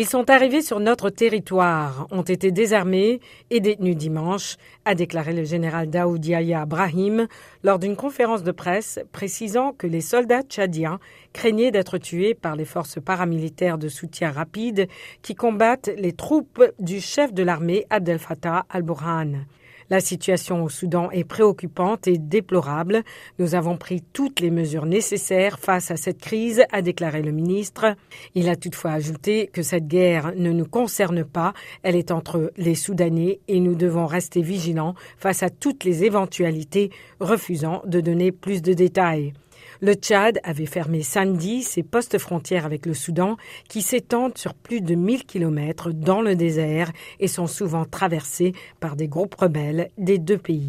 Ils sont arrivés sur notre territoire, ont été désarmés et détenus dimanche, a déclaré le général Daoud Yahya Brahim lors d'une conférence de presse précisant que les soldats tchadiens craignaient d'être tués par les forces paramilitaires de soutien rapide qui combattent les troupes du chef de l'armée Abdel Fattah al-Burhan. La situation au Soudan est préoccupante et déplorable. Nous avons pris toutes les mesures nécessaires face à cette crise, a déclaré le ministre. Il a toutefois ajouté que cette guerre ne nous concerne pas. Elle est entre les Soudanais et nous devons rester vigilants face à toutes les éventualités, refusant de donner plus de détails. Le Tchad avait fermé samedi ses postes frontières avec le Soudan qui s'étendent sur plus de 1000 kilomètres dans le désert et sont souvent traversés par des groupes rebelles des deux pays.